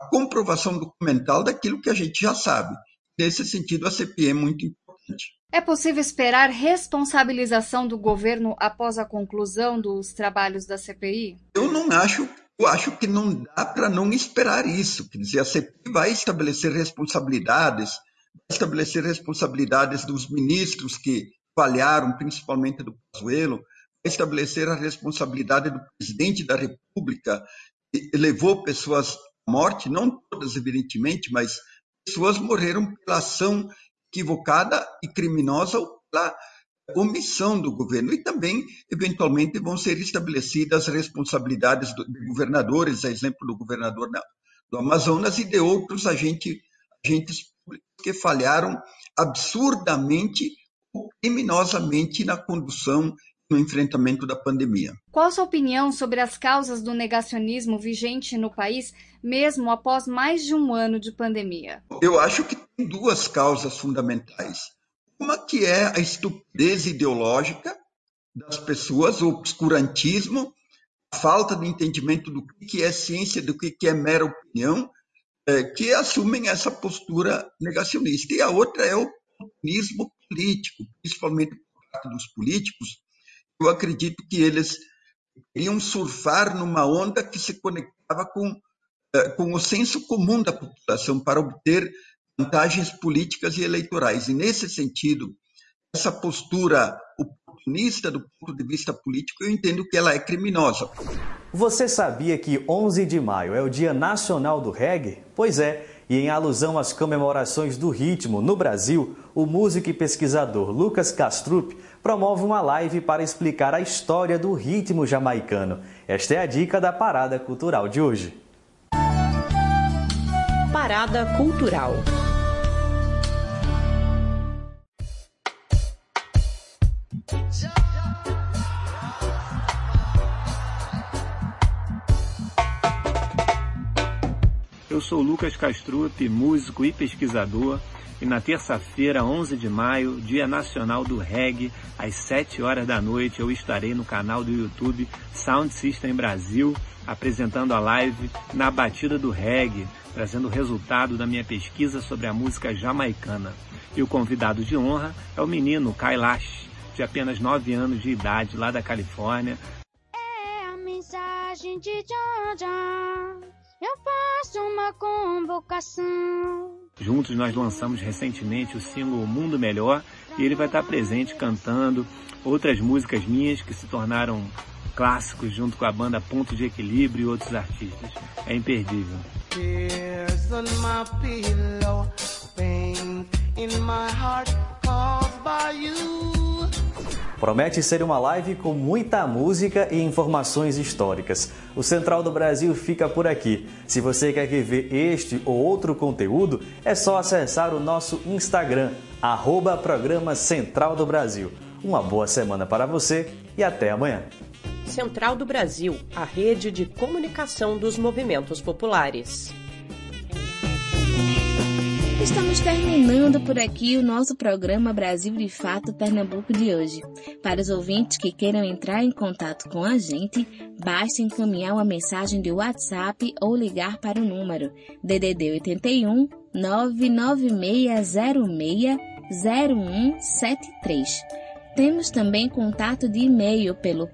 a comprovação documental daquilo que a gente já sabe. Nesse sentido, a CPI é muito importante. É possível esperar responsabilização do governo após a conclusão dos trabalhos da CPI? Eu não acho, eu acho que não dá para não esperar isso. Quer dizer, a CPI vai estabelecer responsabilidades, vai estabelecer responsabilidades dos ministros que falharam, principalmente do Pazuello, estabelecer a responsabilidade do presidente da República, que levou pessoas à morte, não todas, evidentemente, mas pessoas morreram pela ação equivocada e criminosa pela omissão do governo. E também, eventualmente, vão ser estabelecidas responsabilidades de governadores, a exemplo do governador do Amazonas e de outros agentes, agentes que falharam absurdamente ou criminosamente na condução no enfrentamento da pandemia. Qual a sua opinião sobre as causas do negacionismo vigente no país, mesmo após mais de um ano de pandemia? Eu acho que tem duas causas fundamentais. Uma que é a estupidez ideológica das pessoas, o obscurantismo, a falta de entendimento do que é ciência, do que é mera opinião, é, que assumem essa postura negacionista. E a outra é o oportunismo político, principalmente por parte dos políticos, eu acredito que eles queriam surfar numa onda que se conectava com, eh, com o senso comum da população para obter vantagens políticas e eleitorais. E, nesse sentido, essa postura oportunista do ponto de vista político, eu entendo que ela é criminosa. Você sabia que 11 de maio é o Dia Nacional do Reggae? Pois é, e em alusão às comemorações do ritmo no Brasil, o músico e pesquisador Lucas Castrup promove uma live para explicar a história do ritmo jamaicano. Esta é a dica da Parada Cultural de hoje. Parada Cultural. Eu sou Lucas Castrup, músico e pesquisador e na terça-feira, 11 de maio, Dia Nacional do Reggae, às 7 horas da noite, eu estarei no canal do YouTube Sound System Brasil, apresentando a live Na Batida do Reggae, trazendo o resultado da minha pesquisa sobre a música jamaicana. E o convidado de honra é o menino Kailash, de apenas 9 anos de idade, lá da Califórnia. É a mensagem de John John. Eu faço uma convocação. Juntos nós lançamos recentemente o single Mundo Melhor e ele vai estar presente cantando outras músicas minhas que se tornaram clássicos junto com a banda Ponto de Equilíbrio e outros artistas. É imperdível. Promete ser uma live com muita música e informações históricas. O Central do Brasil fica por aqui. Se você quer ver este ou outro conteúdo, é só acessar o nosso Instagram, arroba Programa Central do Brasil. Uma boa semana para você e até amanhã. Central do Brasil, a rede de comunicação dos movimentos populares. Estamos terminando por aqui o nosso programa Brasil de Fato Pernambuco de hoje. Para os ouvintes que queiram entrar em contato com a gente, basta encaminhar uma mensagem de WhatsApp ou ligar para o número DDD 81 99606 0173. Temos também contato de e-mail pelo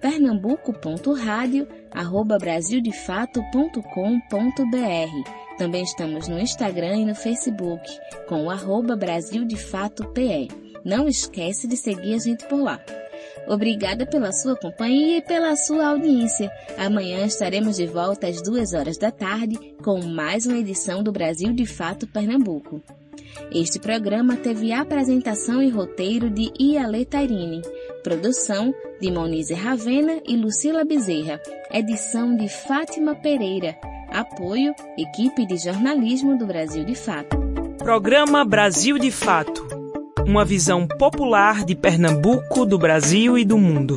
pernambuco.radio@brasildefato.com.br. Também estamos no Instagram e no Facebook com o arroba Brasil PE. Não esquece de seguir a gente por lá. Obrigada pela sua companhia e pela sua audiência. Amanhã estaremos de volta às duas horas da tarde com mais uma edição do Brasil de Fato Pernambuco. Este programa teve apresentação e roteiro de Iale Tairine, produção de Monize Ravena e Lucila Bezerra, edição de Fátima Pereira, apoio Equipe de Jornalismo do Brasil de Fato. Programa Brasil de Fato. Uma visão popular de Pernambuco, do Brasil e do mundo.